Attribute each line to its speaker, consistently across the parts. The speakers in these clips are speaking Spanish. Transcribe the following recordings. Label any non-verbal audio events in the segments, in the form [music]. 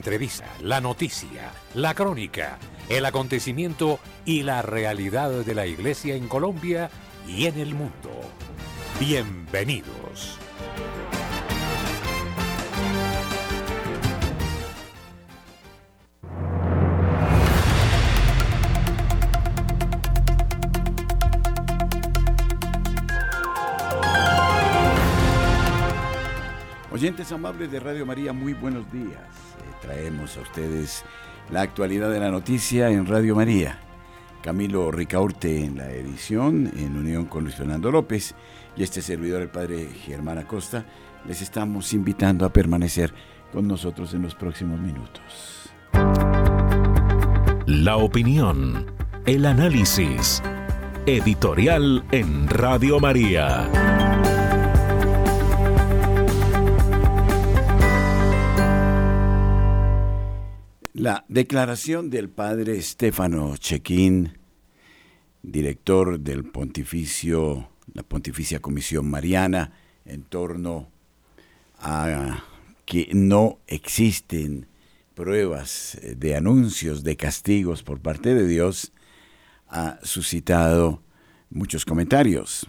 Speaker 1: entrevista, la noticia, la crónica, el acontecimiento y la realidad de la iglesia en Colombia y en el mundo. Bienvenidos.
Speaker 2: Oyentes amables de Radio María, muy buenos días. Traemos a ustedes la actualidad de la noticia en Radio María. Camilo Ricaurte en la edición, en unión con Luis Fernando López y este servidor, el padre Germán Acosta, les estamos invitando a permanecer con nosotros en los próximos minutos.
Speaker 1: La opinión, el análisis, editorial en Radio María.
Speaker 2: La declaración del padre Stefano Chequín, director del pontificio, la Pontificia Comisión Mariana, en torno a que no existen pruebas de anuncios de castigos por parte de Dios, ha suscitado muchos comentarios.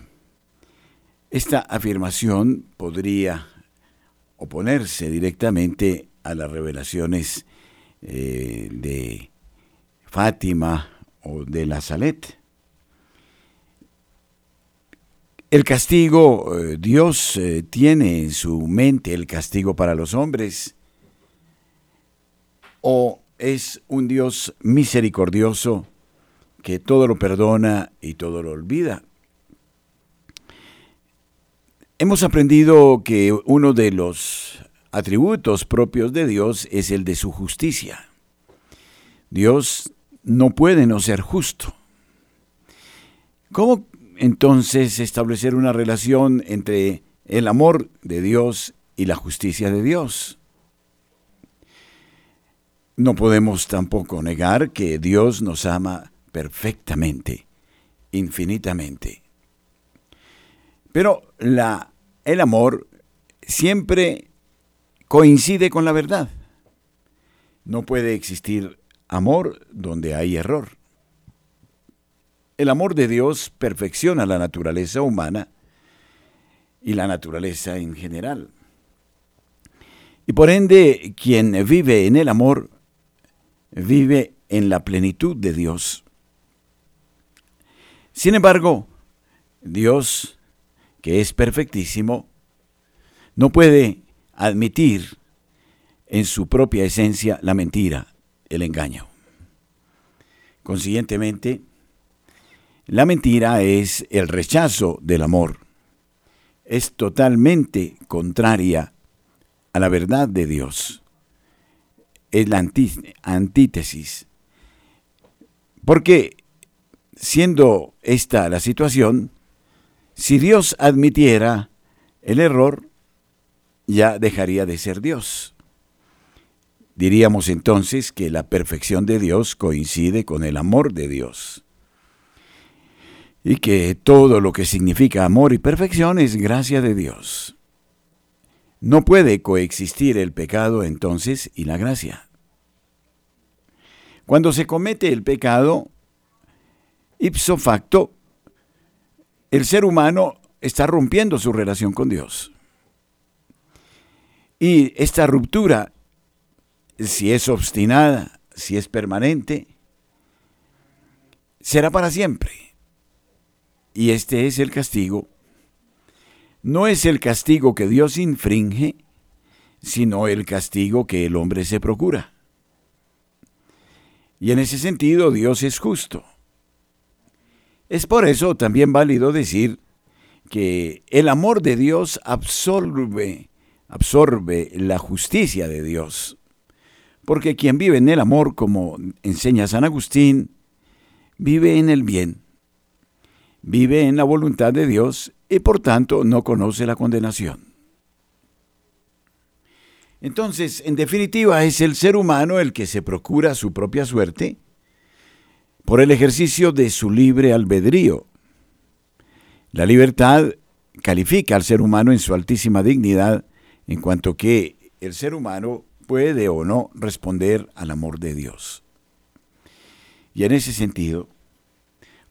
Speaker 2: Esta afirmación podría oponerse directamente a las revelaciones eh, de Fátima o de la Salet. El castigo, eh, Dios eh, tiene en su mente el castigo para los hombres, o es un Dios misericordioso que todo lo perdona y todo lo olvida. Hemos aprendido que uno de los atributos propios de Dios es el de su justicia. Dios no puede no ser justo. ¿Cómo entonces establecer una relación entre el amor de Dios y la justicia de Dios? No podemos tampoco negar que Dios nos ama perfectamente, infinitamente. Pero la, el amor siempre coincide con la verdad. No puede existir amor donde hay error. El amor de Dios perfecciona la naturaleza humana y la naturaleza en general. Y por ende, quien vive en el amor, vive en la plenitud de Dios. Sin embargo, Dios, que es perfectísimo, no puede admitir en su propia esencia la mentira, el engaño. Consiguientemente, la mentira es el rechazo del amor. Es totalmente contraria a la verdad de Dios. Es la antítesis. Porque, siendo esta la situación, si Dios admitiera el error, ya dejaría de ser Dios. Diríamos entonces que la perfección de Dios coincide con el amor de Dios. Y que todo lo que significa amor y perfección es gracia de Dios. No puede coexistir el pecado entonces y la gracia. Cuando se comete el pecado, ipso facto, el ser humano está rompiendo su relación con Dios. Y esta ruptura, si es obstinada, si es permanente, será para siempre. Y este es el castigo. No es el castigo que Dios infringe, sino el castigo que el hombre se procura. Y en ese sentido Dios es justo. Es por eso también válido decir que el amor de Dios absorbe absorbe la justicia de Dios. Porque quien vive en el amor, como enseña San Agustín, vive en el bien, vive en la voluntad de Dios y por tanto no conoce la condenación. Entonces, en definitiva, es el ser humano el que se procura su propia suerte por el ejercicio de su libre albedrío. La libertad califica al ser humano en su altísima dignidad en cuanto que el ser humano puede o no responder al amor de Dios. Y en ese sentido,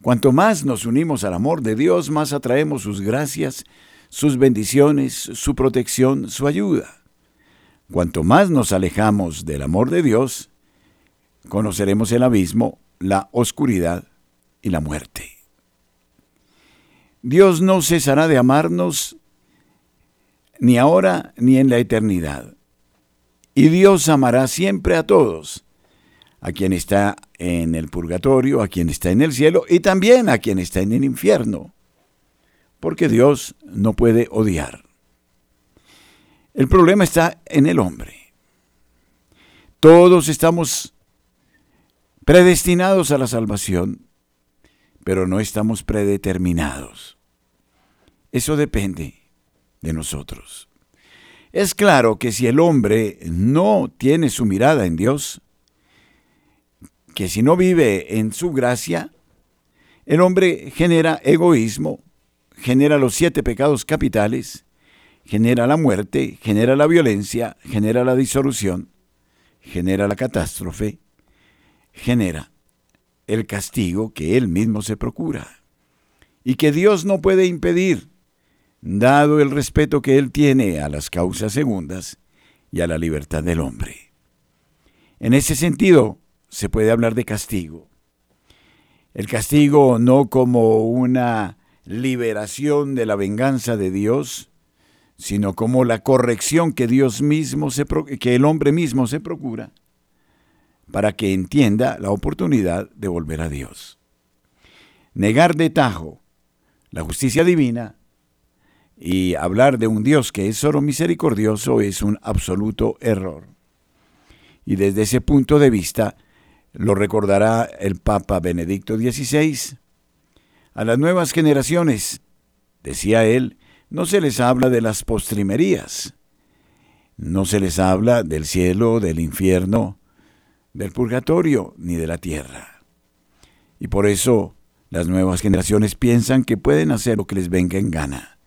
Speaker 2: cuanto más nos unimos al amor de Dios, más atraemos sus gracias, sus bendiciones, su protección, su ayuda. Cuanto más nos alejamos del amor de Dios, conoceremos el abismo, la oscuridad y la muerte. Dios no cesará de amarnos ni ahora ni en la eternidad. Y Dios amará siempre a todos, a quien está en el purgatorio, a quien está en el cielo y también a quien está en el infierno, porque Dios no puede odiar. El problema está en el hombre. Todos estamos predestinados a la salvación, pero no estamos predeterminados. Eso depende de nosotros. Es claro que si el hombre no tiene su mirada en Dios, que si no vive en su gracia, el hombre genera egoísmo, genera los siete pecados capitales, genera la muerte, genera la violencia, genera la disolución, genera la catástrofe, genera el castigo que él mismo se procura y que Dios no puede impedir, dado el respeto que él tiene a las causas segundas y a la libertad del hombre. En ese sentido, se puede hablar de castigo. El castigo no como una liberación de la venganza de Dios, sino como la corrección que Dios mismo se que el hombre mismo se procura para que entienda la oportunidad de volver a Dios. Negar de tajo la justicia divina y hablar de un Dios que es solo misericordioso es un absoluto error. Y desde ese punto de vista, lo recordará el Papa Benedicto XVI, a las nuevas generaciones, decía él, no se les habla de las postrimerías, no se les habla del cielo, del infierno, del purgatorio ni de la tierra. Y por eso las nuevas generaciones piensan que pueden hacer lo que les venga en gana,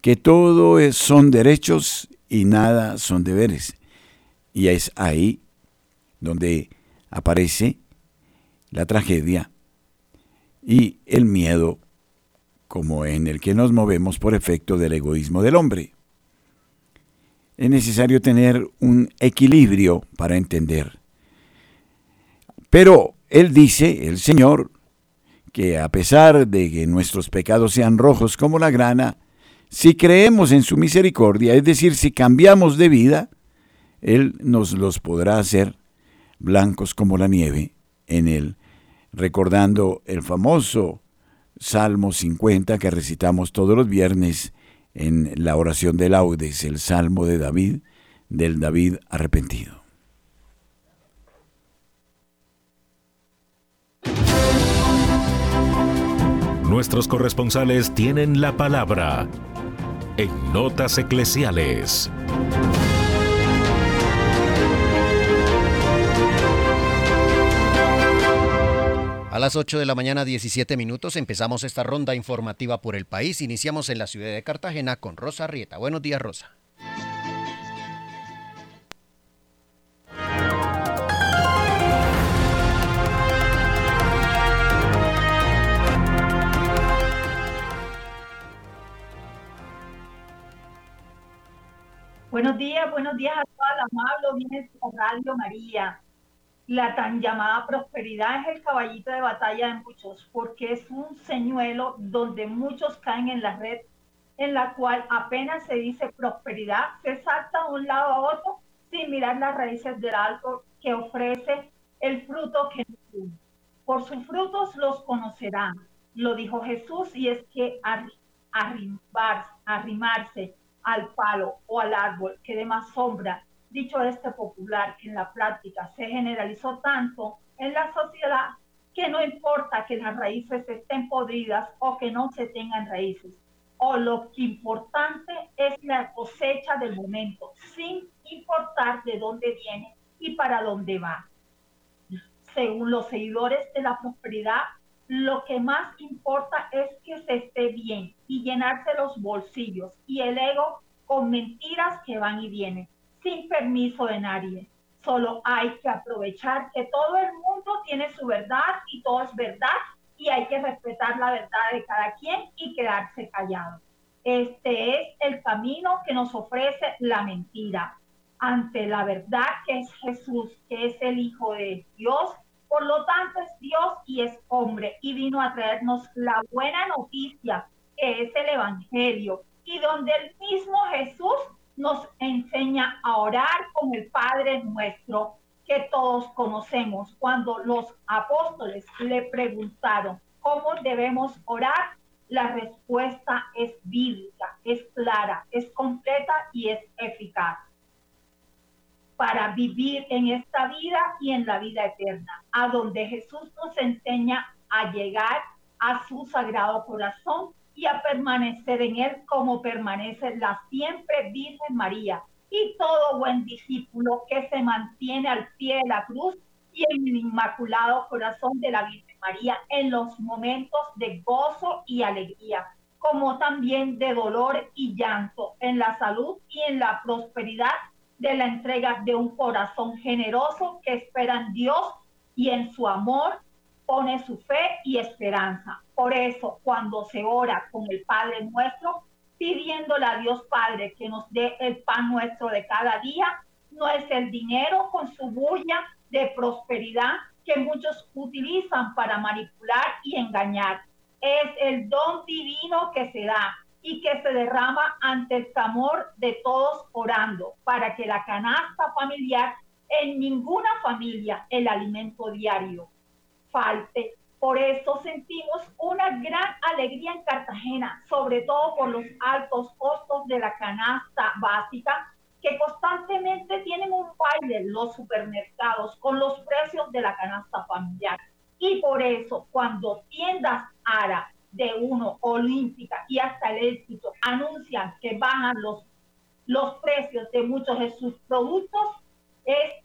Speaker 2: que todo son derechos y nada son deberes. Y es ahí donde aparece la tragedia y el miedo como en el que nos movemos por efecto del egoísmo del hombre. Es necesario tener un equilibrio para entender pero Él dice, el Señor, que a pesar de que nuestros pecados sean rojos como la grana, si creemos en su misericordia, es decir, si cambiamos de vida, Él nos los podrá hacer blancos como la nieve en Él, recordando el famoso Salmo 50 que recitamos todos los viernes en la oración de laudes, el Salmo de David, del David arrepentido.
Speaker 1: Nuestros corresponsales tienen la palabra en Notas Eclesiales.
Speaker 3: A las 8 de la mañana 17 minutos empezamos esta ronda informativa por el país. Iniciamos en la ciudad de Cartagena con Rosa Rieta. Buenos días, Rosa.
Speaker 4: Buenos días, buenos días a toda la amable audiencia de Radio María. La tan llamada prosperidad es el caballito de batalla de muchos, porque es un señuelo donde muchos caen en la red, en la cual apenas se dice prosperidad, se salta de un lado a otro sin mirar las raíces del árbol que ofrece el fruto que Por sus frutos los conocerán, lo dijo Jesús, y es que arrimarse al palo o al árbol que dé más sombra, dicho este popular que en la práctica se generalizó tanto en la sociedad que no importa que las raíces estén podridas o que no se tengan raíces, o lo importante es la cosecha del momento, sin importar de dónde viene y para dónde va. Según los seguidores de la prosperidad, lo que más importa es que se esté bien y llenarse los bolsillos y el ego con mentiras que van y vienen, sin permiso de nadie. Solo hay que aprovechar que todo el mundo tiene su verdad y todo es verdad y hay que respetar la verdad de cada quien y quedarse callado. Este es el camino que nos ofrece la mentira ante la verdad que es Jesús, que es el Hijo de Dios. Por lo tanto es Dios y es hombre y vino a traernos la buena noticia que es el Evangelio y donde el mismo Jesús nos enseña a orar con el Padre nuestro que todos conocemos. Cuando los apóstoles le preguntaron cómo debemos orar, la respuesta es bíblica, es clara, es completa y es eficaz para vivir en esta vida y en la vida eterna, a donde Jesús nos enseña a llegar a su sagrado corazón y a permanecer en él como permanece la siempre Virgen María. Y todo buen discípulo que se mantiene al pie de la cruz y en el inmaculado corazón de la Virgen María en los momentos de gozo y alegría, como también de dolor y llanto, en la salud y en la prosperidad de la entrega de un corazón generoso que espera en Dios y en su amor pone su fe y esperanza. Por eso, cuando se ora con el Padre nuestro, pidiéndole a Dios Padre que nos dé el pan nuestro de cada día, no es el dinero con su bulla de prosperidad que muchos utilizan para manipular y engañar. Es el don divino que se da y que se derrama ante el clamor de todos orando para que la canasta familiar en ninguna familia el alimento diario falte. Por eso sentimos una gran alegría en Cartagena, sobre todo por los altos costos de la canasta básica que constantemente tienen un baile los supermercados con los precios de la canasta familiar. Y por eso cuando tiendas ARA de uno, Olímpica y hasta el éxito anuncian que bajan los, los precios de muchos de sus productos, es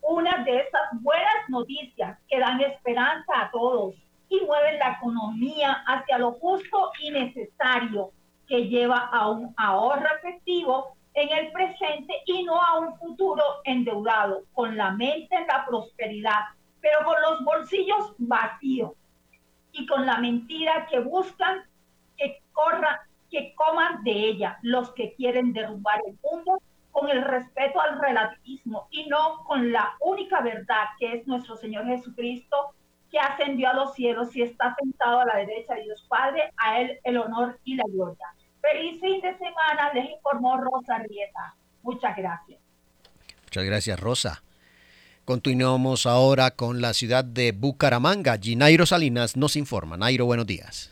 Speaker 4: una de esas buenas noticias que dan esperanza a todos y mueven la economía hacia lo justo y necesario que lleva a un ahorro efectivo en el presente y no a un futuro endeudado, con la mente en la prosperidad, pero con los bolsillos vacíos y con la mentira que buscan que corran, que coman de ella los que quieren derrumbar el mundo con el respeto al relativismo y no con la única verdad que es nuestro Señor Jesucristo, que ascendió a los cielos y está sentado a la derecha de Dios Padre, a Él el honor y la gloria. Feliz fin de semana, les informó Rosa Rieta. Muchas gracias.
Speaker 3: Muchas gracias, Rosa. Continuamos ahora con la ciudad de Bucaramanga. Ginairo Salinas nos informa. Nairo, buenos días.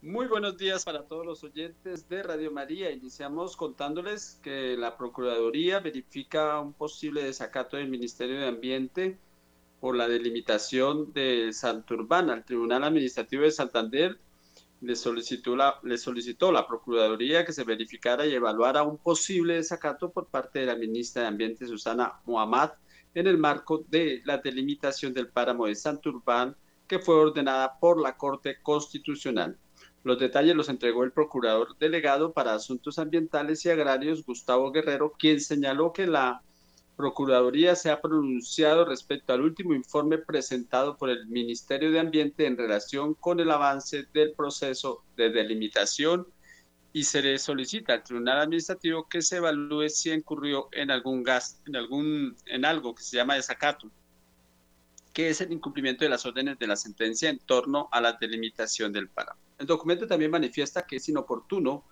Speaker 5: Muy buenos días para todos los oyentes de Radio María. Iniciamos contándoles que la Procuraduría verifica un posible desacato del Ministerio de Ambiente por la delimitación de Santurbán. Al Tribunal Administrativo de Santander le solicitó, la, le solicitó la Procuraduría que se verificara y evaluara un posible desacato por parte de la ministra de Ambiente, Susana Muhammad, en el marco de la delimitación del páramo de Santurbán, que fue ordenada por la Corte Constitucional. Los detalles los entregó el procurador delegado para asuntos ambientales y agrarios, Gustavo Guerrero, quien señaló que la Procuraduría se ha pronunciado respecto al último informe presentado por el Ministerio de Ambiente en relación con el avance del proceso de delimitación y se le solicita al Tribunal Administrativo que se evalúe si incurrió en algún gas, en algún, en algo que se llama desacato, que es el incumplimiento de las órdenes de la sentencia en torno a la delimitación del páramo. El documento también manifiesta que es inoportuno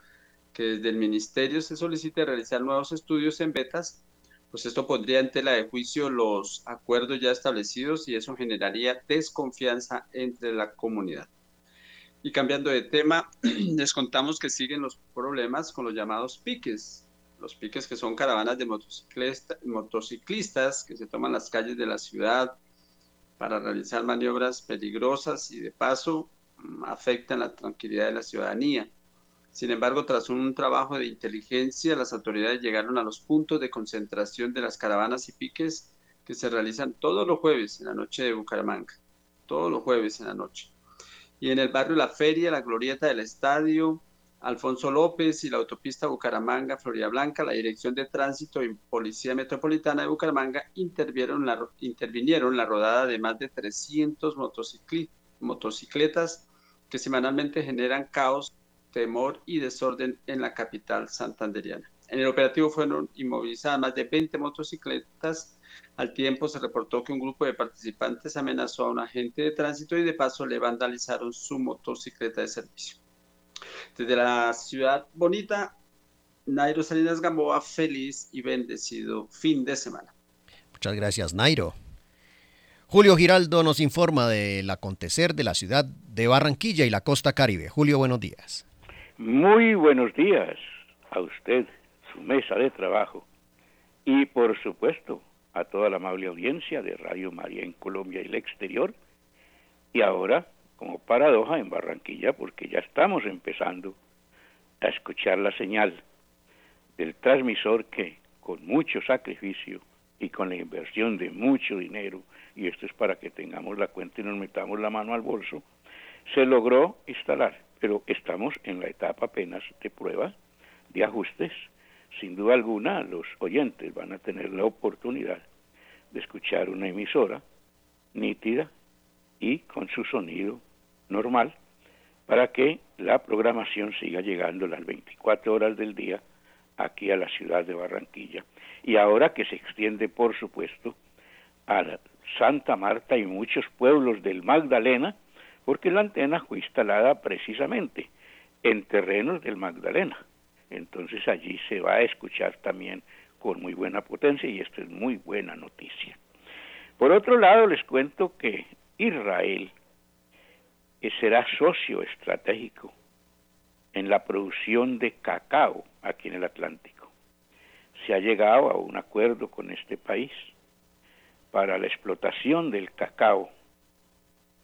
Speaker 5: que desde el Ministerio se solicite realizar nuevos estudios en betas, pues esto pondría en tela de juicio los acuerdos ya establecidos y eso generaría desconfianza entre la comunidad. Y cambiando de tema, [clears throat] les contamos que siguen los problemas con los llamados piques. Los piques que son caravanas de motociclistas que se toman las calles de la ciudad para realizar maniobras peligrosas y de paso afectan la tranquilidad de la ciudadanía. Sin embargo, tras un trabajo de inteligencia, las autoridades llegaron a los puntos de concentración de las caravanas y piques que se realizan todos los jueves en la noche de Bucaramanga, todos los jueves en la noche. Y en el barrio La Feria, la Glorieta del Estadio, Alfonso López y la autopista Bucaramanga, Florida Blanca, la Dirección de Tránsito y Policía Metropolitana de Bucaramanga intervinieron la, intervinieron la rodada de más de 300 motocicletas que semanalmente generan caos, temor y desorden en la capital santanderiana. En el operativo fueron inmovilizadas más de 20 motocicletas. Al tiempo se reportó que un grupo de participantes amenazó a un agente de tránsito y de paso le vandalizaron su motocicleta de servicio. Desde la ciudad bonita, Nairo Salinas Gamboa, feliz y bendecido fin de semana.
Speaker 3: Muchas gracias, Nairo. Julio Giraldo nos informa del acontecer de la ciudad de Barranquilla y la costa caribe. Julio, buenos días.
Speaker 6: Muy buenos días a usted, su mesa de trabajo y por supuesto a toda la amable audiencia de Radio María en Colombia y el exterior. Y ahora como paradoja en Barranquilla porque ya estamos empezando a escuchar la señal del transmisor que con mucho sacrificio y con la inversión de mucho dinero, y esto es para que tengamos la cuenta y nos metamos la mano al bolso, se logró instalar, pero estamos en la etapa apenas de prueba, de ajustes. Sin duda alguna, los oyentes van a tener la oportunidad de escuchar una emisora nítida y con su sonido normal para que la programación siga llegando las 24 horas del día aquí a la ciudad de Barranquilla. Y ahora que se extiende, por supuesto, a Santa Marta y muchos pueblos del Magdalena, porque la antena fue instalada precisamente en terrenos del Magdalena. Entonces allí se va a escuchar también con muy buena potencia y esto es muy buena noticia. Por otro lado, les cuento que Israel será socio estratégico en la producción de cacao aquí en el Atlántico. Se ha llegado a un acuerdo con este país para la explotación del cacao,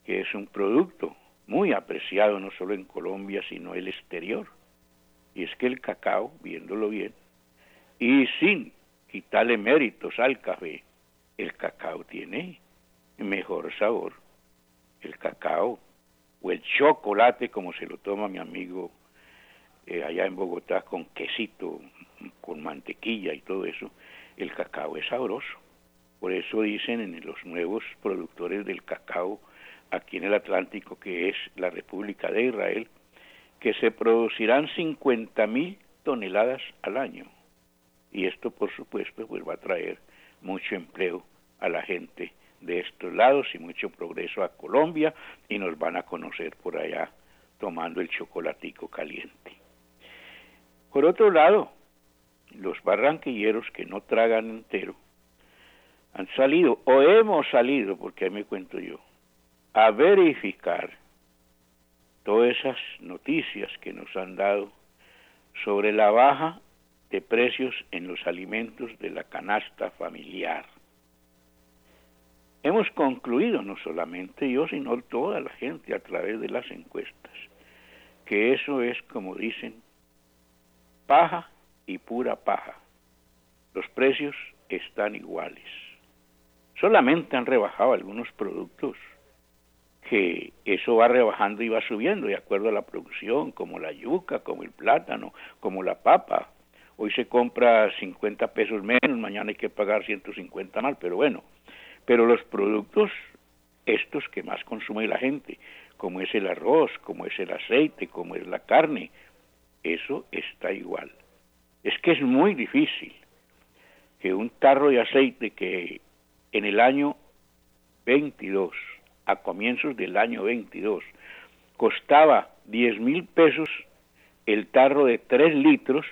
Speaker 6: que es un producto muy apreciado no solo en Colombia, sino el exterior. Y es que el cacao, viéndolo bien, y sin quitarle méritos al café, el cacao tiene mejor sabor. El cacao o el chocolate como se lo toma mi amigo eh, allá en Bogotá con quesito, con mantequilla y todo eso, el cacao es sabroso. Por eso dicen en los nuevos productores del cacao aquí en el Atlántico, que es la República de Israel, que se producirán 50 mil toneladas al año. Y esto, por supuesto, pues va a traer mucho empleo a la gente de estos lados y mucho progreso a Colombia y nos van a conocer por allá tomando el chocolatico caliente. Por otro lado, los barranquilleros que no tragan entero han salido, o hemos salido, porque ahí me cuento yo, a verificar todas esas noticias que nos han dado sobre la baja de precios en los alimentos de la canasta familiar. Hemos concluido, no solamente yo, sino toda la gente a través de las encuestas, que eso es, como dicen, paja y pura paja. Los precios están iguales. Solamente han rebajado algunos productos que eso va rebajando y va subiendo de acuerdo a la producción, como la yuca, como el plátano, como la papa. Hoy se compra 50 pesos menos, mañana hay que pagar 150 más, pero bueno, pero los productos, estos que más consume la gente, como es el arroz, como es el aceite, como es la carne, eso está igual. Es que es muy difícil que un tarro de aceite que en el año 22, a comienzos del año 22, costaba 10 mil pesos el tarro de 3 litros,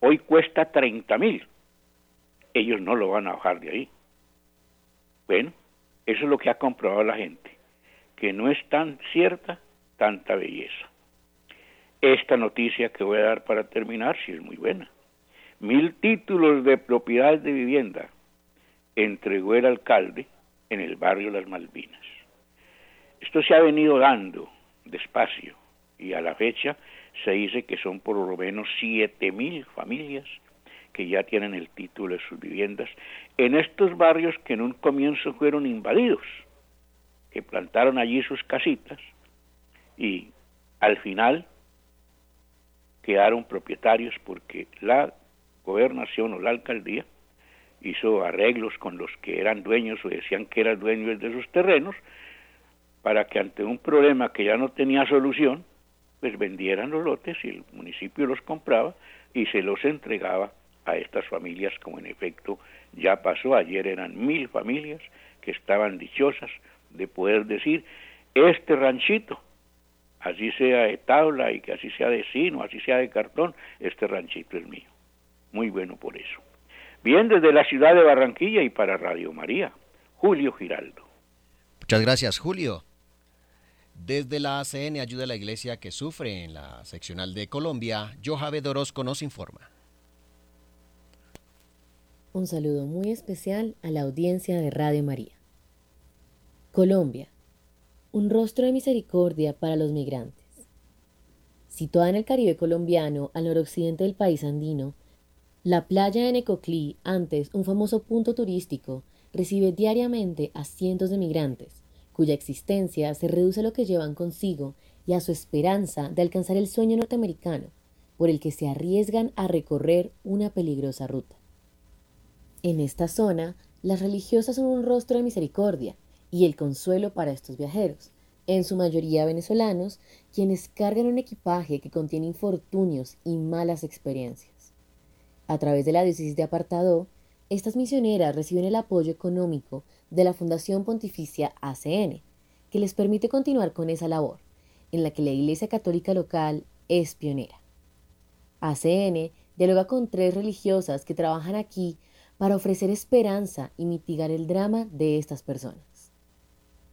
Speaker 6: hoy cuesta 30 mil. Ellos no lo van a bajar de ahí. Bueno, eso es lo que ha comprobado la gente, que no es tan cierta tanta belleza. Esta noticia que voy a dar para terminar sí es muy buena. Mil títulos de propiedad de vivienda entregó el alcalde en el barrio Las Malvinas. Esto se ha venido dando despacio y a la fecha se dice que son por lo menos siete mil familias que ya tienen el título de sus viviendas, en estos barrios que en un comienzo fueron invadidos, que plantaron allí sus casitas y al final quedaron propietarios porque la gobernación o la alcaldía hizo arreglos con los que eran dueños o decían que eran dueños de sus terrenos para que ante un problema que ya no tenía solución, pues vendieran los lotes y el municipio los compraba y se los entregaba a estas familias, como en efecto ya pasó. Ayer eran mil familias que estaban dichosas de poder decir, este ranchito, así sea de tabla y que así sea de sino, así sea de cartón, este ranchito es mío. Muy bueno por eso. Bien, desde la ciudad de Barranquilla y para Radio María, Julio Giraldo.
Speaker 3: Muchas gracias, Julio. Desde la ACN Ayuda a la Iglesia que sufre en la seccional de Colombia, Johabe Orozco nos informa.
Speaker 7: Un saludo muy especial a la audiencia de Radio María. Colombia, un rostro de misericordia para los migrantes. Situada en el Caribe colombiano, al noroccidente del país andino, la playa de Necoclí, antes un famoso punto turístico, recibe diariamente a cientos de migrantes, cuya existencia se reduce a lo que llevan consigo y a su esperanza de alcanzar el sueño norteamericano, por el que se arriesgan a recorrer una peligrosa ruta. En esta zona, las religiosas son un rostro de misericordia y el consuelo para estos viajeros, en su mayoría venezolanos, quienes cargan un equipaje que contiene infortunios y malas experiencias. A través de la diócesis de Apartado, estas misioneras reciben el apoyo económico de la Fundación Pontificia ACN, que les permite continuar con esa labor, en la que la Iglesia Católica local es pionera. ACN dialoga con tres religiosas que trabajan aquí para ofrecer esperanza y mitigar el drama de estas personas.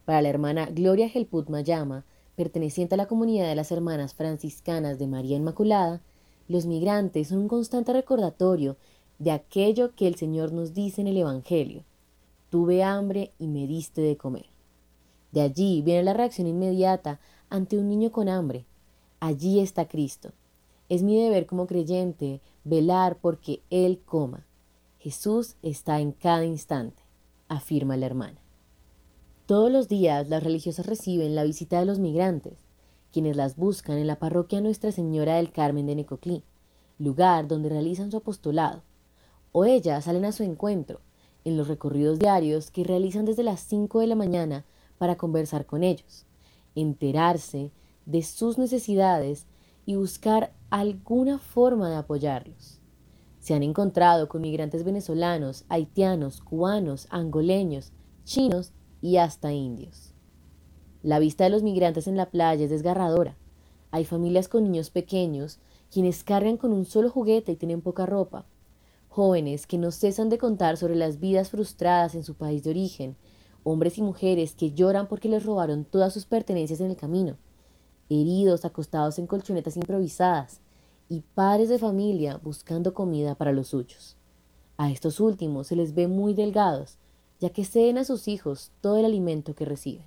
Speaker 7: Para la hermana Gloria Gelput Mayama, perteneciente a la comunidad de las hermanas franciscanas de María Inmaculada, los migrantes son un constante recordatorio de aquello que el Señor nos dice en el Evangelio. Tuve hambre y me diste de comer. De allí viene la reacción inmediata ante un niño con hambre. Allí está Cristo. Es mi deber como creyente velar porque Él coma. Jesús está en cada instante, afirma la hermana. Todos los días las religiosas reciben la visita de los migrantes quienes las buscan en la parroquia Nuestra Señora del Carmen de Necoclí, lugar donde realizan su apostolado, o ellas salen a su encuentro en los recorridos diarios que realizan desde las 5 de la mañana para conversar con ellos, enterarse de sus necesidades y buscar alguna forma de apoyarlos. Se han encontrado con migrantes venezolanos, haitianos, cubanos, angoleños, chinos y hasta indios. La vista de los migrantes en la playa es desgarradora. Hay familias con niños pequeños, quienes cargan con un solo juguete y tienen poca ropa. Jóvenes que no cesan de contar sobre las vidas frustradas en su país de origen. Hombres y mujeres que lloran porque les robaron todas sus pertenencias en el camino. Heridos acostados en colchonetas improvisadas. Y padres de familia buscando comida para los suyos. A estos últimos se les ve muy delgados, ya que ceden a sus hijos todo el alimento que reciben.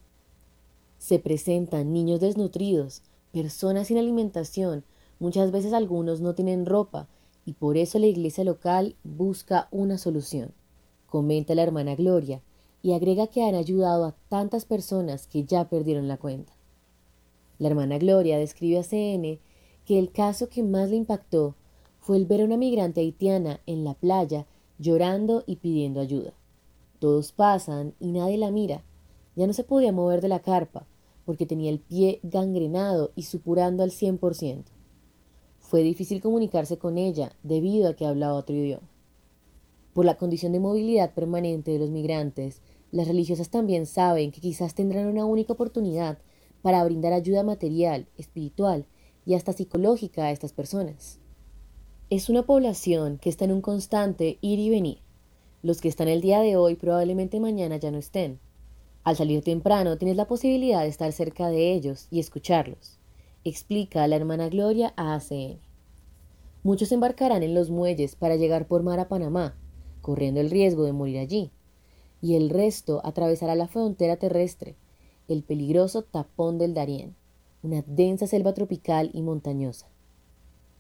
Speaker 7: Se presentan niños desnutridos, personas sin alimentación, muchas veces algunos no tienen ropa y por eso la iglesia local busca una solución, comenta la hermana Gloria y agrega que han ayudado a tantas personas que ya perdieron la cuenta. La hermana Gloria describe a CN que el caso que más le impactó fue el ver a una migrante haitiana en la playa llorando y pidiendo ayuda. Todos pasan y nadie la mira. Ya no se podía mover de la carpa, porque tenía el pie gangrenado y supurando al cien por ciento. Fue difícil comunicarse con ella debido a que hablaba otro idioma. Por la condición de movilidad permanente de los migrantes, las religiosas también saben que quizás tendrán una única oportunidad para brindar ayuda material, espiritual y hasta psicológica a estas personas. Es una población que está en un constante ir y venir. Los que están el día de hoy probablemente mañana ya no estén, al salir temprano tienes la posibilidad de estar cerca de ellos y escucharlos, explica la hermana Gloria a ACN. Muchos embarcarán en los muelles para llegar por mar a Panamá, corriendo el riesgo de morir allí, y el resto atravesará la frontera terrestre, el peligroso tapón del Darién, una densa selva tropical y montañosa.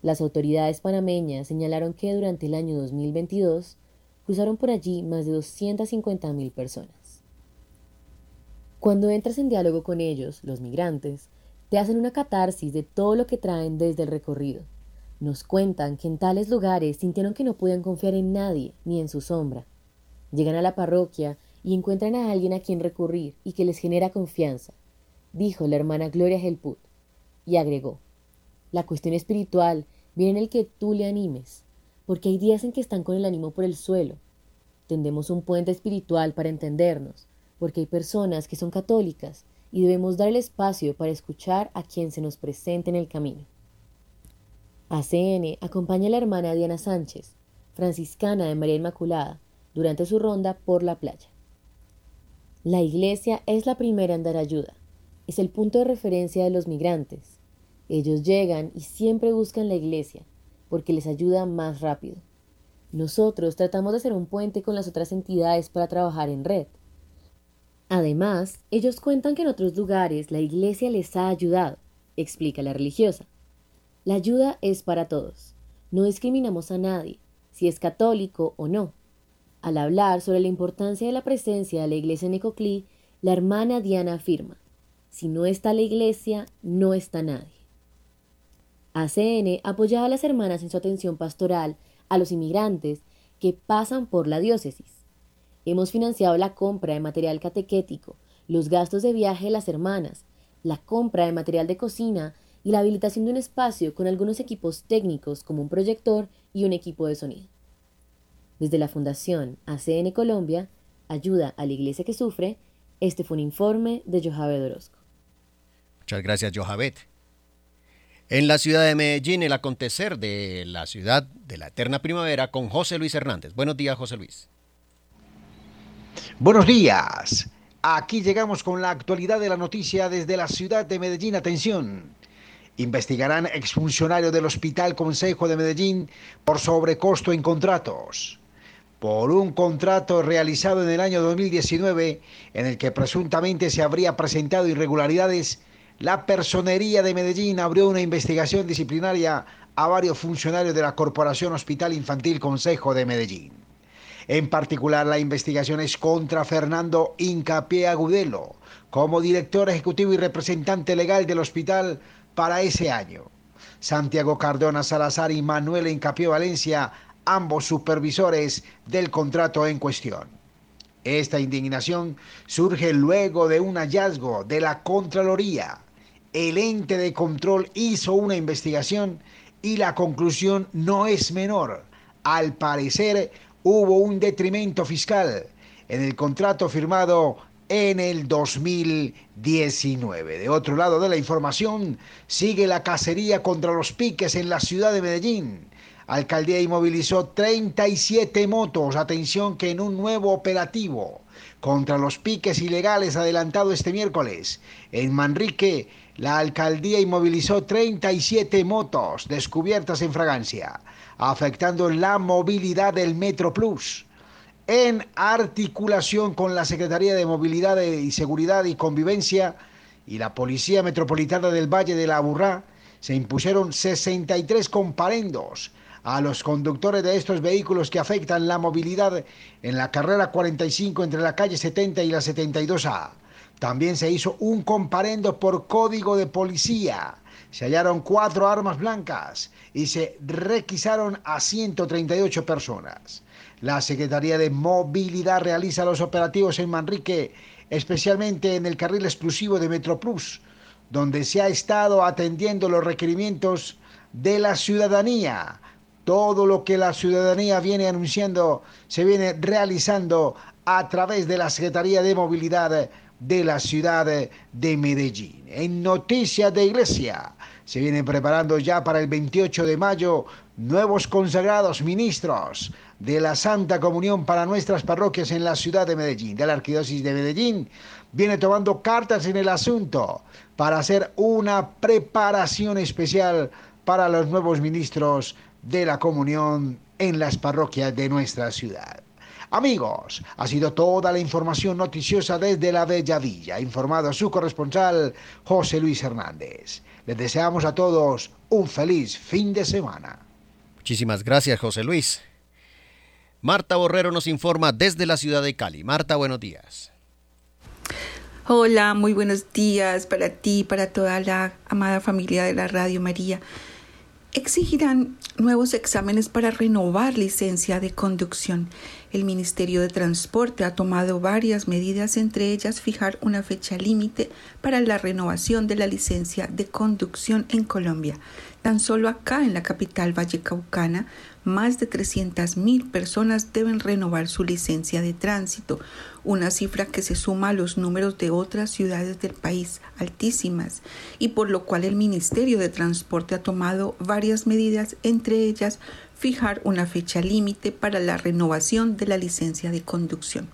Speaker 7: Las autoridades panameñas señalaron que durante el año 2022 cruzaron por allí más de 250.000 personas. Cuando entras en diálogo con ellos, los migrantes, te hacen una catarsis de todo lo que traen desde el recorrido. Nos cuentan que en tales lugares sintieron que no podían confiar en nadie ni en su sombra. Llegan a la parroquia y encuentran a alguien a quien recurrir y que les genera confianza, dijo la hermana Gloria Helput, y agregó, la cuestión espiritual viene en el que tú le animes, porque hay días en que están con el ánimo por el suelo. Tendemos un puente espiritual para entendernos, porque hay personas que son católicas y debemos dar el espacio para escuchar a quien se nos presente en el camino. ACN acompaña a la hermana Diana Sánchez, franciscana de María Inmaculada, durante su ronda por la playa. La iglesia es la primera en dar ayuda, es el punto de referencia de los migrantes. Ellos llegan y siempre buscan la iglesia, porque les ayuda más rápido. Nosotros tratamos de hacer un puente con las otras entidades para trabajar en red. Además, ellos cuentan que en otros lugares la iglesia les ha ayudado, explica la religiosa. La ayuda es para todos. No discriminamos a nadie, si es católico o no. Al hablar sobre la importancia de la presencia de la iglesia en Ecoclí, la hermana Diana afirma, si no está la iglesia, no está nadie. ACN apoyaba a las hermanas en su atención pastoral a los inmigrantes que pasan por la diócesis. Hemos financiado la compra de material catequético, los gastos de viaje de las hermanas, la compra de material de cocina y la habilitación de un espacio con algunos equipos técnicos como un proyector y un equipo de sonido. Desde la Fundación ACN Colombia, Ayuda a la Iglesia que Sufre, este fue un informe de Johabed Orozco.
Speaker 3: Muchas gracias, Johabed. En la ciudad de Medellín, el acontecer de la ciudad de la eterna primavera con José Luis Hernández. Buenos días, José Luis.
Speaker 8: Buenos días. Aquí llegamos con la actualidad de la noticia desde la ciudad de Medellín. Atención. Investigarán exfuncionario del Hospital Consejo de Medellín por sobrecosto en contratos. Por un contrato realizado en el año 2019 en el que presuntamente se habría presentado irregularidades, la Personería de Medellín abrió una investigación disciplinaria a varios funcionarios de la Corporación Hospital Infantil Consejo de Medellín. En particular, la investigación es contra Fernando Incapié Agudelo, como director ejecutivo y representante legal del hospital para ese año. Santiago Cardona Salazar y Manuel Incapié Valencia, ambos supervisores del contrato en cuestión. Esta indignación surge luego de un hallazgo de la Contraloría. El ente de control hizo una investigación y la conclusión no es menor. Al parecer, hubo un detrimento fiscal en el contrato firmado en el 2019. De otro lado de la información, sigue la cacería contra los piques en la ciudad de Medellín. Alcaldía inmovilizó 37 motos, atención que en un nuevo operativo contra los piques ilegales adelantado este miércoles. En Manrique, la alcaldía inmovilizó 37 motos descubiertas en fragancia afectando la movilidad del Metro Plus. En articulación con la Secretaría de Movilidad y Seguridad y Convivencia y la Policía Metropolitana del Valle de la Aburrá, se impusieron 63 comparendos a los conductores de estos vehículos que afectan la movilidad en la carrera 45 entre la calle 70 y la 72A. También se hizo un comparendo por código de policía se hallaron cuatro armas blancas y se requisaron a 138 personas. La Secretaría de Movilidad realiza los operativos en Manrique, especialmente en el carril exclusivo de Metroplus, donde se ha estado atendiendo los requerimientos de la ciudadanía. Todo lo que la ciudadanía viene anunciando se viene realizando a través de la Secretaría de Movilidad de la ciudad de Medellín. En Noticias de Iglesia se vienen preparando ya para el 28 de mayo nuevos consagrados ministros de la Santa Comunión para nuestras parroquias en la ciudad de Medellín, de la Arquidiócesis de Medellín. Viene tomando cartas en el asunto para hacer una preparación especial para los nuevos ministros de la comunión en las parroquias de nuestra ciudad. Amigos, ha sido toda la información noticiosa desde la Bella Villa, informado su corresponsal José Luis Hernández. Les deseamos a todos un feliz fin de semana.
Speaker 3: Muchísimas gracias, José Luis. Marta Borrero nos informa desde la ciudad de Cali. Marta, buenos días.
Speaker 9: Hola, muy buenos días para ti, para toda la amada familia de la Radio María. Exigirán nuevos exámenes para renovar licencia de conducción. El Ministerio de Transporte ha tomado varias medidas, entre ellas fijar una fecha límite para la renovación de la licencia de conducción en Colombia. Tan solo acá en la capital vallecaucana, más de 300.000 personas deben renovar su licencia de tránsito, una cifra que se suma a los números de otras ciudades del país, altísimas, y por lo cual el Ministerio de Transporte ha tomado varias medidas, entre ellas fijar una fecha límite para la renovación de la licencia de conducción.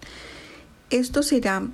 Speaker 9: Esto será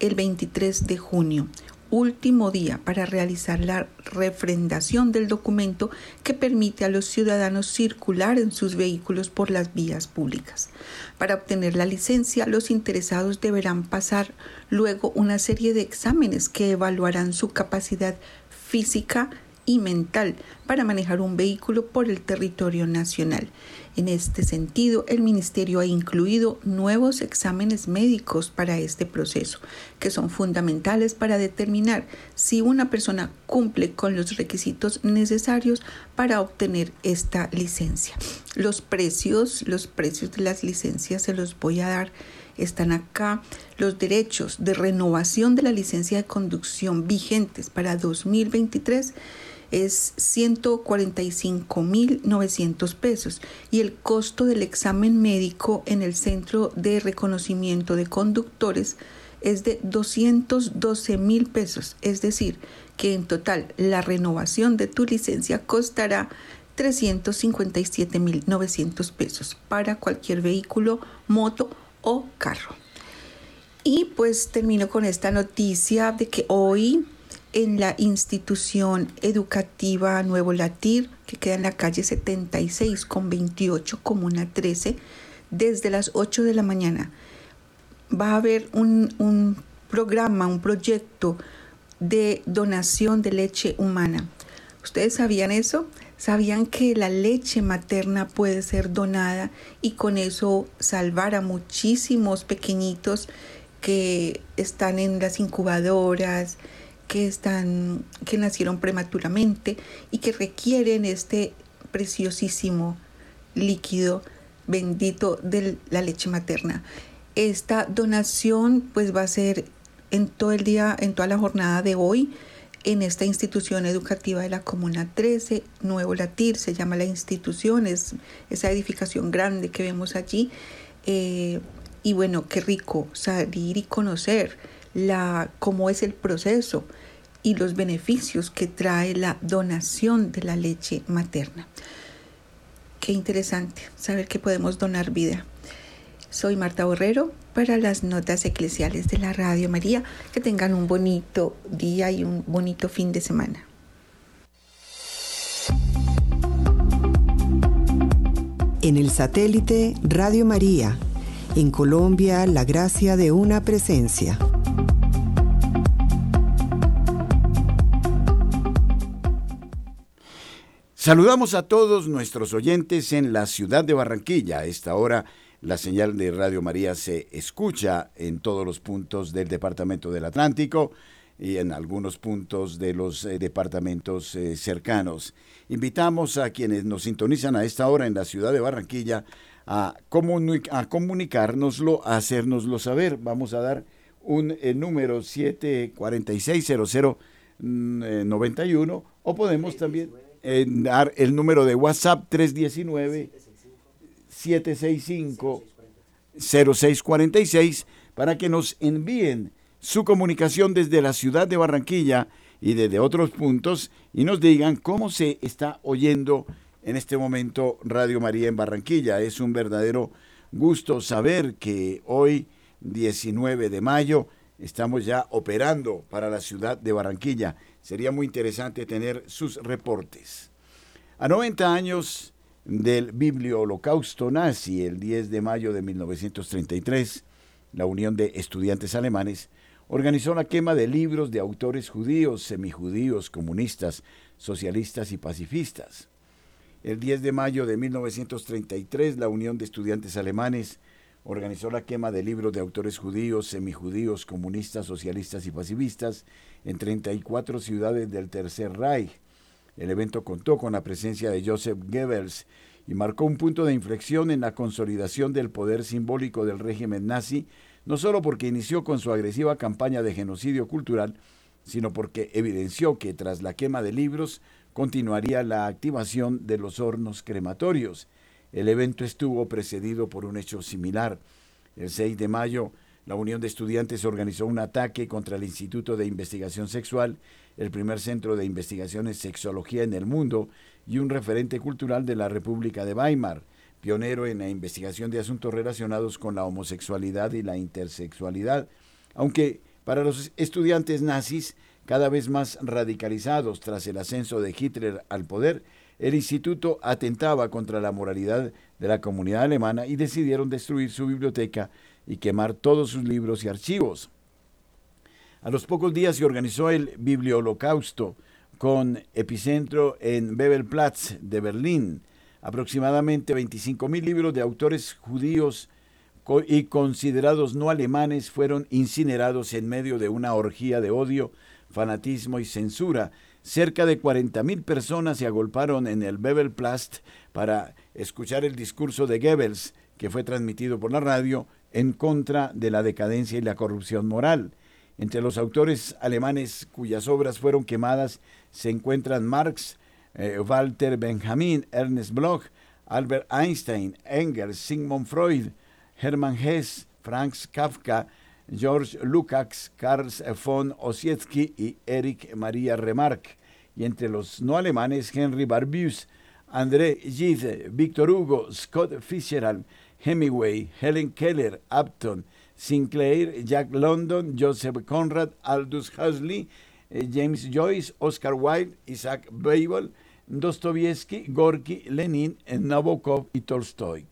Speaker 9: el 23 de junio, último día para realizar la refrendación del documento que permite a los ciudadanos circular en sus vehículos por las vías públicas. Para obtener la licencia, los interesados deberán pasar luego una serie de exámenes que evaluarán su capacidad física y mental para manejar un vehículo por el territorio nacional. En este sentido, el Ministerio ha incluido nuevos exámenes médicos para este proceso, que son fundamentales para determinar si una persona cumple con los requisitos necesarios para obtener esta licencia. Los precios, los precios de las licencias se los voy a dar están acá los derechos de renovación de la licencia de conducción vigentes para 2023 es 145.900 pesos y el costo del examen médico en el Centro de Reconocimiento de Conductores es de 212 mil pesos, es decir, que en total la renovación de tu licencia costará 357.900 pesos para cualquier vehículo, moto o carro. Y pues termino con esta noticia de que hoy en la institución educativa Nuevo Latir, que queda en la calle 76 con 28, Comuna 13, desde las 8 de la mañana. Va a haber un, un programa, un proyecto de donación de leche humana. ¿Ustedes sabían eso? ¿Sabían que la leche materna puede ser donada y con eso salvar a muchísimos pequeñitos que están en las incubadoras, que, están, que nacieron prematuramente y que requieren este preciosísimo líquido bendito de la leche materna. Esta donación pues va a ser en todo el día, en toda la jornada de hoy, en esta institución educativa de la Comuna 13, Nuevo Latir, se llama la institución, es esa edificación grande que vemos allí. Eh, y bueno, qué rico salir y conocer la, cómo es el proceso y los beneficios que trae la donación de la leche materna. Qué interesante saber que podemos donar vida. Soy Marta Borrero para las notas eclesiales de la Radio María. Que tengan un bonito día y un bonito fin de semana.
Speaker 10: En el satélite Radio María, en Colombia, la gracia de una presencia.
Speaker 2: Saludamos a todos nuestros oyentes en la ciudad de Barranquilla. A esta hora la señal de Radio María se escucha en todos los puntos del Departamento del Atlántico y en algunos puntos de los eh, departamentos eh, cercanos. Invitamos a quienes nos sintonizan a esta hora en la ciudad de Barranquilla a, a comunicárnoslo, a hacérnoslo saber. Vamos a dar un eh, número 7460091 mm, o podemos también dar el número de WhatsApp 319 765 0646 para que nos envíen su comunicación desde la ciudad de Barranquilla y desde otros puntos y nos digan cómo se está oyendo en este momento Radio María en Barranquilla. Es un verdadero gusto saber que hoy, 19 de mayo, estamos ya operando para la ciudad de Barranquilla. Sería muy interesante tener sus reportes. A 90 años del Biblio Holocausto nazi, el 10 de mayo de 1933, la Unión de Estudiantes Alemanes organizó la quema de libros de autores judíos, semijudíos, comunistas, socialistas y pacifistas. El 10 de mayo de 1933, la Unión de Estudiantes Alemanes organizó la quema de libros de autores judíos, semijudíos, comunistas, socialistas y pacifistas en 34 ciudades del Tercer Reich. El evento contó con la presencia de Joseph Goebbels y marcó un punto de inflexión en la consolidación del poder simbólico del régimen nazi, no solo porque inició con su agresiva campaña de genocidio cultural, sino porque evidenció que tras la quema de libros continuaría la activación de los hornos crematorios. El evento estuvo precedido por un hecho similar. El 6 de mayo, la Unión de Estudiantes organizó un ataque contra el Instituto de Investigación Sexual, el primer centro de investigación en sexología en el mundo y un referente cultural de la República de Weimar, pionero en la investigación de asuntos relacionados con la homosexualidad y la intersexualidad, aunque para los estudiantes nazis, cada vez más radicalizados tras el ascenso de Hitler al poder, el instituto atentaba contra la moralidad de la comunidad alemana y decidieron destruir su biblioteca y quemar todos sus libros y archivos. A los pocos días se organizó el Bibliolocausto, con epicentro en Bebelplatz de Berlín. Aproximadamente 25.000 libros de autores judíos y considerados no alemanes fueron incinerados en medio de una orgía de odio, fanatismo y censura. Cerca de 40.000 personas se agolparon en el Bebelplatz para escuchar el discurso de Goebbels, que fue transmitido por la radio, en contra de la decadencia y la corrupción moral. Entre los autores alemanes cuyas obras fueron quemadas se encuentran Marx, eh, Walter Benjamin, Ernest Bloch, Albert Einstein, Engels, Sigmund Freud, Hermann Hesse, Franz Kafka, George Lukács, Karl von Ossietzky y Erich Maria Remarque. Y entre los no alemanes, Henry Barbius, André Gide, Victor Hugo, Scott Fitzgerald, Hemingway, Helen Keller, Upton, Sinclair, Jack London, Joseph Conrad, Aldous Huxley, eh, James Joyce, Oscar Wilde, Isaac Babel, Dostoevsky, Gorky, Lenin, Nabokov y Tolstoy.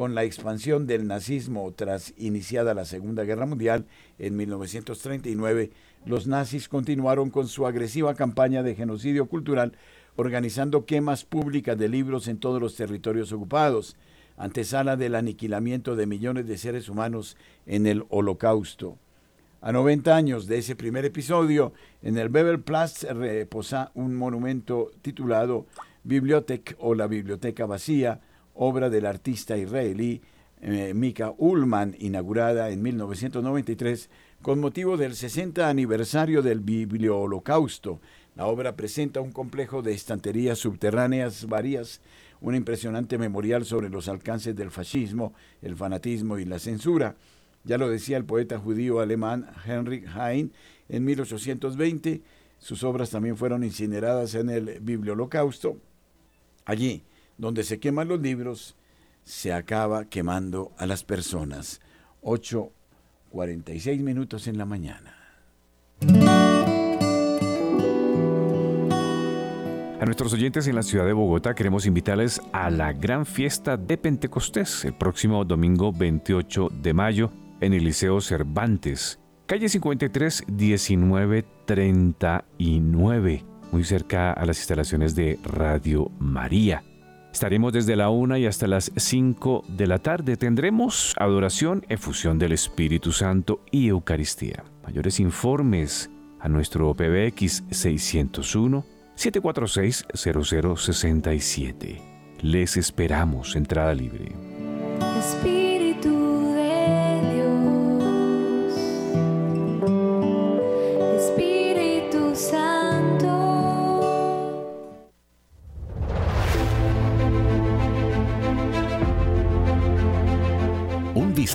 Speaker 2: Con la expansión del nazismo tras iniciada la Segunda Guerra Mundial en 1939, los nazis continuaron con su agresiva campaña de genocidio cultural, organizando quemas públicas de libros en todos los territorios ocupados, antesala del aniquilamiento de millones de seres humanos en el Holocausto. A 90 años de ese primer episodio, en el Bebelplatz reposa un monumento titulado Bibliothek o la Biblioteca Vacía, obra del artista israelí eh, Mika Ullman, inaugurada en 1993 con motivo del 60 aniversario del Biblio-Holocausto. La obra presenta un complejo de estanterías subterráneas varias, una impresionante memorial sobre los alcances del fascismo, el fanatismo y la censura. Ya lo decía el poeta judío alemán Heinrich Heine en 1820. Sus obras también fueron incineradas en el Bibliolocausto. Allí, donde se queman los libros, se acaba quemando a las personas. 8.46 minutos en la mañana.
Speaker 1: A nuestros oyentes en la ciudad de Bogotá queremos invitarles a la gran fiesta de Pentecostés el próximo domingo 28 de mayo en el Liceo Cervantes, calle 53 1939, muy cerca a las instalaciones de Radio María. Estaremos desde la una y hasta las 5 de la tarde. Tendremos adoración, efusión del Espíritu Santo y Eucaristía. Mayores informes a nuestro PBX 601 746 0067. Les esperamos, entrada libre.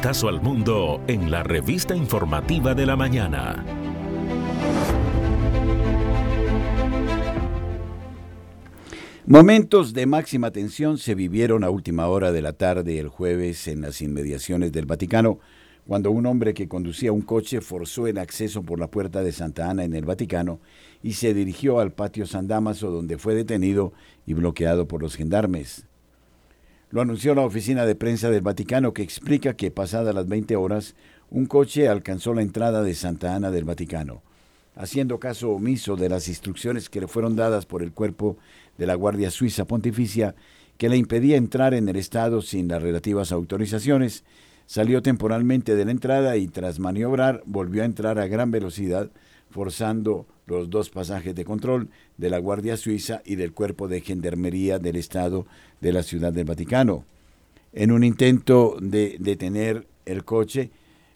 Speaker 11: Al mundo en la revista informativa de la mañana.
Speaker 2: Momentos de máxima tensión se vivieron a última hora de la tarde el jueves en las inmediaciones del Vaticano, cuando un hombre que conducía un coche forzó el acceso por la puerta de Santa Ana en el Vaticano y se dirigió al patio San Damaso donde fue detenido y bloqueado por los gendarmes. Lo anunció la oficina de prensa del Vaticano que explica que pasadas las 20 horas, un coche alcanzó la entrada de Santa Ana del Vaticano. Haciendo caso omiso de las instrucciones que le fueron dadas por el cuerpo de la Guardia Suiza Pontificia, que le impedía entrar en el Estado sin las relativas autorizaciones, salió temporalmente de la entrada y tras maniobrar volvió a entrar a gran velocidad, forzando los dos pasajes de control de la Guardia Suiza y del Cuerpo de Gendarmería del Estado de la Ciudad del Vaticano. En un intento de detener el coche,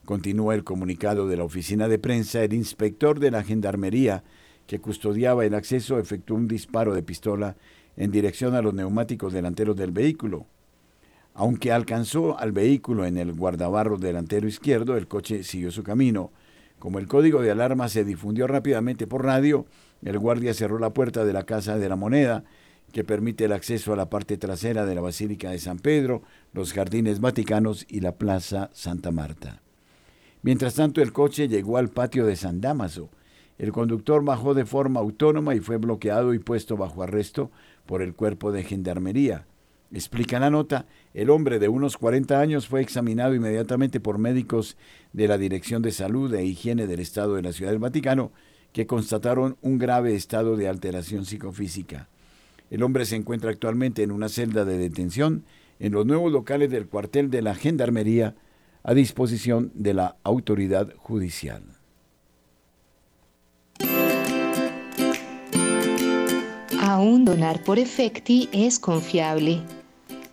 Speaker 2: continúa el comunicado de la oficina de prensa, el inspector de la Gendarmería que custodiaba el acceso efectuó un disparo de pistola en dirección a los neumáticos delanteros del vehículo. Aunque alcanzó al vehículo en el guardabarro delantero izquierdo, el coche siguió su camino. Como el código de alarma se difundió rápidamente por radio, el guardia cerró la puerta de la Casa de la Moneda, que permite el acceso a la parte trasera de la Basílica de San Pedro, los jardines vaticanos y la Plaza Santa Marta. Mientras tanto, el coche llegó al patio de San Dámaso. El conductor bajó de forma autónoma y fue bloqueado y puesto bajo arresto por el cuerpo de gendarmería. Explica la nota, el hombre de unos 40 años fue examinado inmediatamente por médicos de la Dirección de Salud e Higiene del Estado de la Ciudad del Vaticano, que constataron un grave estado de alteración psicofísica. El hombre se encuentra actualmente en una celda de detención en los nuevos locales del cuartel de la Gendarmería a disposición de la autoridad judicial.
Speaker 12: Aún donar por efecti es confiable.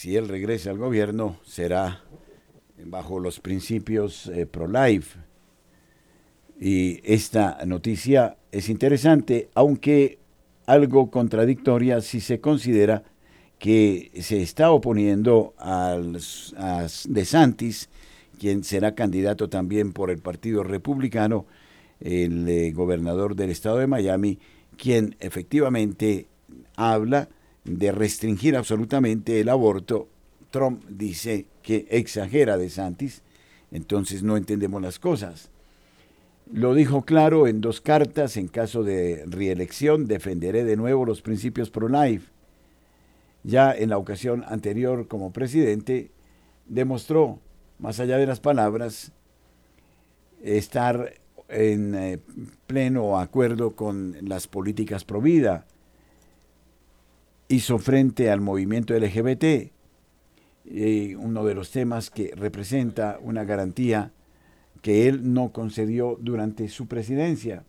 Speaker 2: si él regresa al gobierno será bajo los principios eh, pro-life. Y esta noticia es interesante, aunque algo contradictoria si se considera que se está oponiendo al, a DeSantis, quien será candidato también por el Partido Republicano, el eh, gobernador del estado de Miami, quien efectivamente habla de restringir absolutamente el aborto. Trump dice que exagera de Santis, entonces no entendemos las cosas. Lo dijo claro en dos cartas, en caso de reelección defenderé de nuevo los principios pro-life. Ya en la ocasión anterior como presidente demostró, más allá de las palabras, estar en eh, pleno acuerdo con las políticas pro vida hizo frente al movimiento LGBT, uno de los temas que representa una garantía que él no concedió durante su presidencia.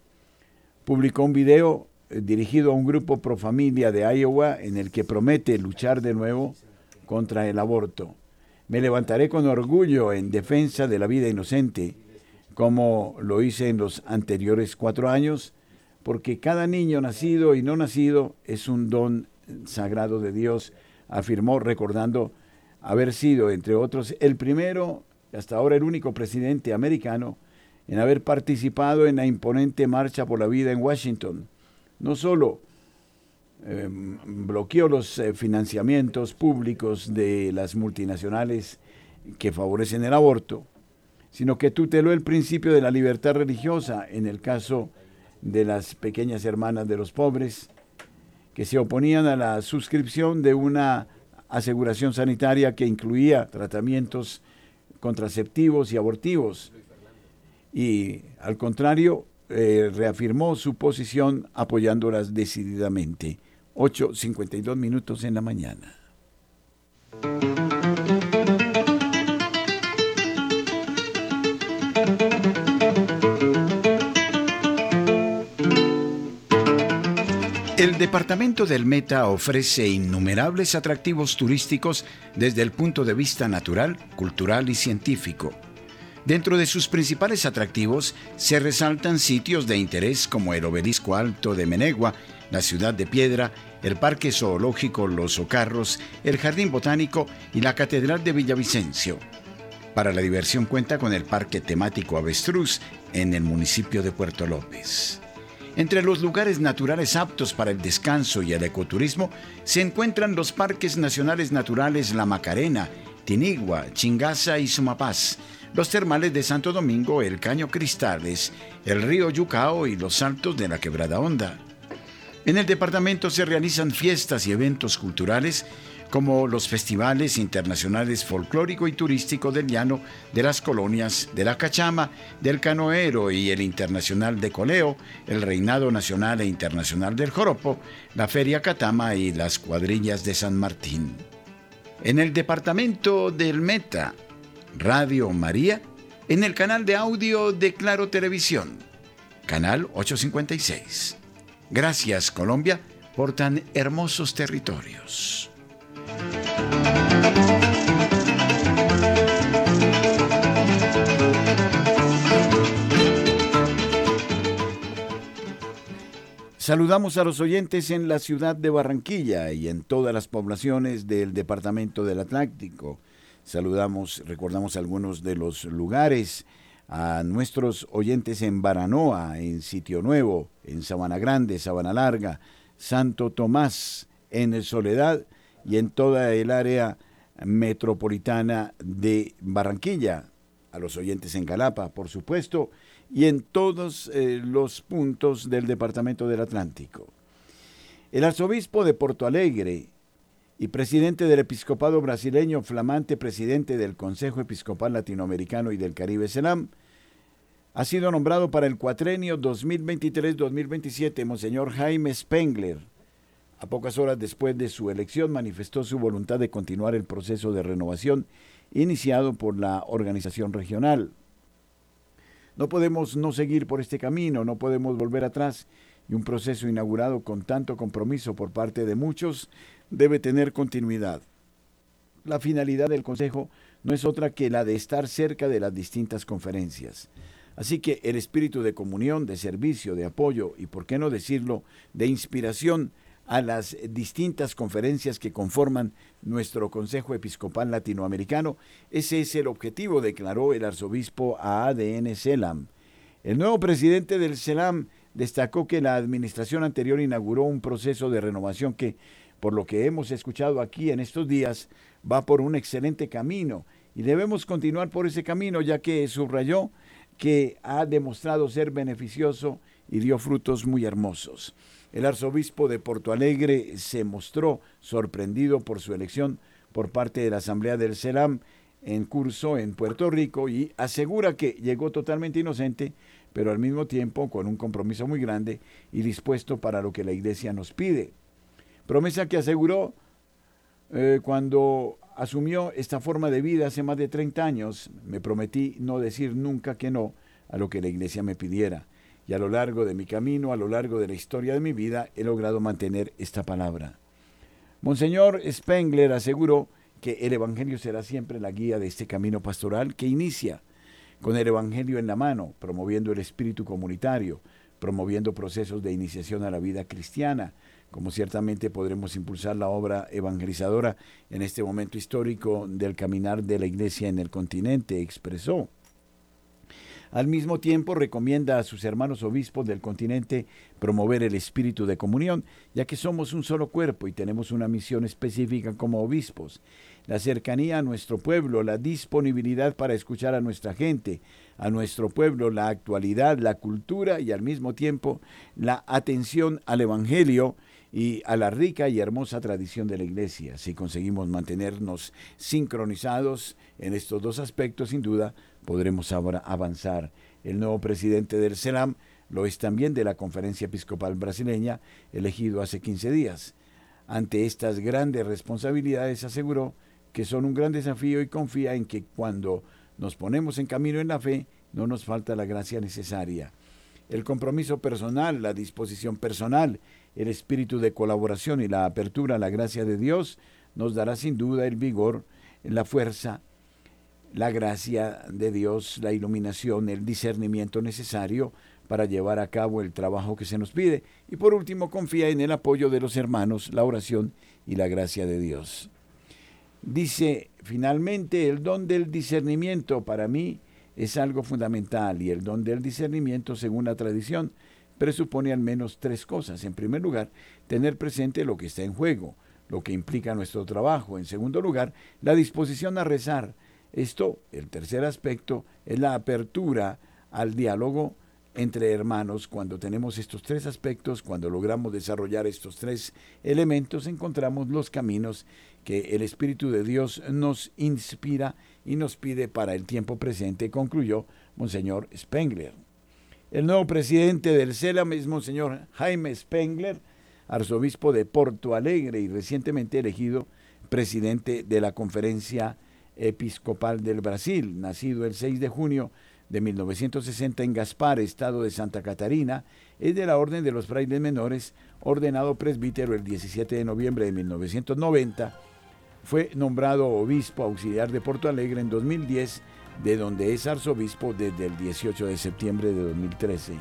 Speaker 2: Publicó un video eh, dirigido a un grupo pro familia de Iowa en el que promete luchar de nuevo contra el aborto. Me levantaré con orgullo en defensa de la vida inocente, como lo hice en los anteriores cuatro años, porque cada niño nacido y no nacido es un don sagrado de Dios, afirmó recordando haber sido, entre otros, el primero, hasta ahora el único presidente americano, en haber participado en la imponente Marcha por la Vida en Washington. No solo em, bloqueó los eh, financiamientos públicos de las multinacionales que favorecen el aborto, sino que tuteló el principio de la libertad religiosa en el caso de las pequeñas hermanas de los pobres, que se oponían a la suscripción de una aseguración sanitaria que incluía tratamientos contraceptivos y abortivos. Y al contrario, eh, reafirmó su posición apoyándolas decididamente. 8.52 minutos en la mañana. El departamento del Meta ofrece innumerables atractivos turísticos desde el punto de vista natural, cultural y científico. Dentro de sus principales atractivos se resaltan sitios de interés como el Obelisco Alto de Menegua, la Ciudad de Piedra, el Parque Zoológico Los Ocarros, el Jardín Botánico y la Catedral de Villavicencio. Para la diversión cuenta con el Parque Temático Avestruz en el municipio de Puerto López. Entre los lugares naturales aptos para el descanso y el ecoturismo se encuentran los parques nacionales naturales La Macarena, Tinigua, Chingaza y Sumapaz, los termales de Santo Domingo, el Caño Cristales, el río Yucao y los saltos de la Quebrada Honda. En el departamento se realizan fiestas y eventos culturales como los festivales internacionales folclórico y turístico del llano de las colonias de la Cachama, del Canoero y el Internacional de Coleo, el Reinado Nacional e Internacional del Joropo, la Feria Catama y las cuadrillas de San Martín. En el departamento del Meta, Radio María, en el canal de audio de Claro Televisión, canal 856. Gracias Colombia por tan hermosos territorios. Saludamos a los oyentes en la ciudad de Barranquilla y en todas las poblaciones del departamento del Atlántico. Saludamos, recordamos algunos de los lugares, a nuestros oyentes en Baranoa, en Sitio Nuevo, en Sabana Grande, Sabana Larga, Santo Tomás, en Soledad y en toda el área metropolitana de Barranquilla, a los oyentes en Galapa, por supuesto, y en todos eh, los puntos del Departamento del Atlántico. El arzobispo de Porto Alegre y presidente del episcopado brasileño, flamante presidente del Consejo Episcopal Latinoamericano y del Caribe Selam, ha sido nombrado para el cuatrenio 2023-2027 Monseñor Jaime Spengler, a pocas horas después de su elección, manifestó su voluntad de continuar el proceso de renovación iniciado por la organización regional. No podemos no seguir por este camino, no podemos volver atrás y un proceso inaugurado con tanto compromiso por parte de muchos debe tener continuidad. La finalidad del Consejo no es otra que la de estar cerca de las distintas conferencias. Así que el espíritu de comunión, de servicio, de apoyo y, por qué no decirlo, de inspiración a las distintas conferencias que conforman nuestro Consejo Episcopal Latinoamericano. Ese es el objetivo, declaró el arzobispo a ADN CELAM. El nuevo presidente del CELAM destacó que la administración anterior inauguró un proceso de renovación que, por lo que hemos escuchado aquí en estos días, va por un excelente camino y debemos continuar por ese camino ya que subrayó que ha demostrado ser beneficioso y dio frutos muy hermosos. El arzobispo de Porto Alegre se mostró sorprendido por su elección por parte de la Asamblea del CELAM en curso en Puerto Rico y asegura que llegó totalmente inocente, pero al mismo tiempo con un compromiso muy grande y dispuesto para lo que la Iglesia nos pide. Promesa que aseguró eh, cuando asumió esta forma de vida hace más de 30 años, me prometí no decir nunca que no a lo que la Iglesia me pidiera y a lo largo de mi camino, a lo largo de la historia de mi vida, he logrado mantener esta palabra. Monseñor Spengler aseguró que el Evangelio será siempre la guía de este camino pastoral que inicia con el Evangelio en la mano, promoviendo el espíritu comunitario, promoviendo procesos de iniciación a la vida cristiana, como ciertamente podremos impulsar la obra evangelizadora en este momento histórico del caminar de la Iglesia en el continente, expresó. Al mismo tiempo recomienda a sus hermanos obispos del continente promover el espíritu de comunión, ya que somos un solo cuerpo y tenemos una misión específica como obispos. La cercanía a nuestro pueblo, la disponibilidad para escuchar a nuestra gente, a nuestro pueblo, la actualidad, la cultura y al mismo tiempo la atención al Evangelio y a la rica y hermosa tradición de la Iglesia. Si conseguimos mantenernos sincronizados en estos dos aspectos, sin duda, podremos ahora avanzar. El nuevo presidente del CELAM lo es también de la Conferencia Episcopal Brasileña, elegido hace 15 días. Ante estas grandes responsabilidades aseguró que son un gran desafío y confía en que cuando nos ponemos en camino en la fe, no nos falta la gracia necesaria. El compromiso personal, la disposición personal, el espíritu de colaboración y la apertura a la gracia de Dios nos dará sin duda el vigor, la fuerza la gracia de Dios, la iluminación, el discernimiento necesario para llevar a cabo el trabajo que se nos pide. Y por último, confía en el apoyo de los hermanos, la oración y la gracia de Dios. Dice, finalmente, el don del discernimiento para mí es algo fundamental y el don del discernimiento, según la tradición, presupone al menos tres cosas. En primer lugar, tener presente lo que está en juego, lo que implica nuestro trabajo. En segundo lugar, la disposición a rezar. Esto, el tercer aspecto, es la apertura al diálogo entre hermanos. Cuando tenemos estos tres aspectos, cuando logramos desarrollar estos tres elementos, encontramos los caminos que el Espíritu de Dios nos inspira y nos pide para el tiempo presente, concluyó Monseñor Spengler. El nuevo presidente del CELAM es Monseñor Jaime Spengler, arzobispo de Porto Alegre y recientemente elegido presidente de la Conferencia Episcopal del Brasil, nacido el 6 de junio de 1960 en Gaspar, estado de Santa Catarina, es de la Orden de los Frailes Menores, ordenado presbítero el 17 de noviembre de 1990 fue nombrado obispo auxiliar de Porto Alegre en 2010, de donde es arzobispo desde el 18 de septiembre de 2013.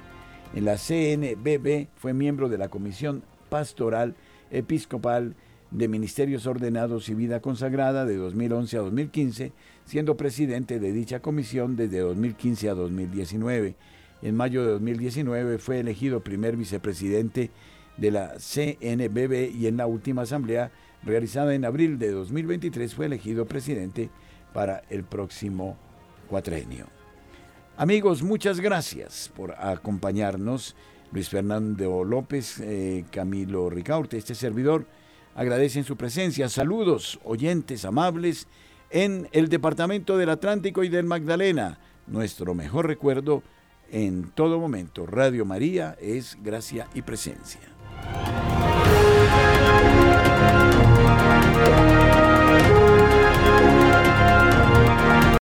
Speaker 2: En la CNBB fue miembro de la Comisión Pastoral Episcopal de Ministerios Ordenados y Vida Consagrada de 2011 a 2015, siendo presidente de dicha comisión desde 2015 a 2019. En mayo de 2019 fue elegido primer vicepresidente de la CNBB y en la última asamblea realizada en abril de 2023, fue elegido presidente para el próximo cuatrenio. Amigos, muchas gracias por acompañarnos. Luis Fernando López, eh, Camilo Ricaurte, este servidor, agradecen su presencia. Saludos, oyentes amables, en el Departamento del Atlántico y del Magdalena. Nuestro mejor recuerdo en todo momento. Radio María es gracia y presencia.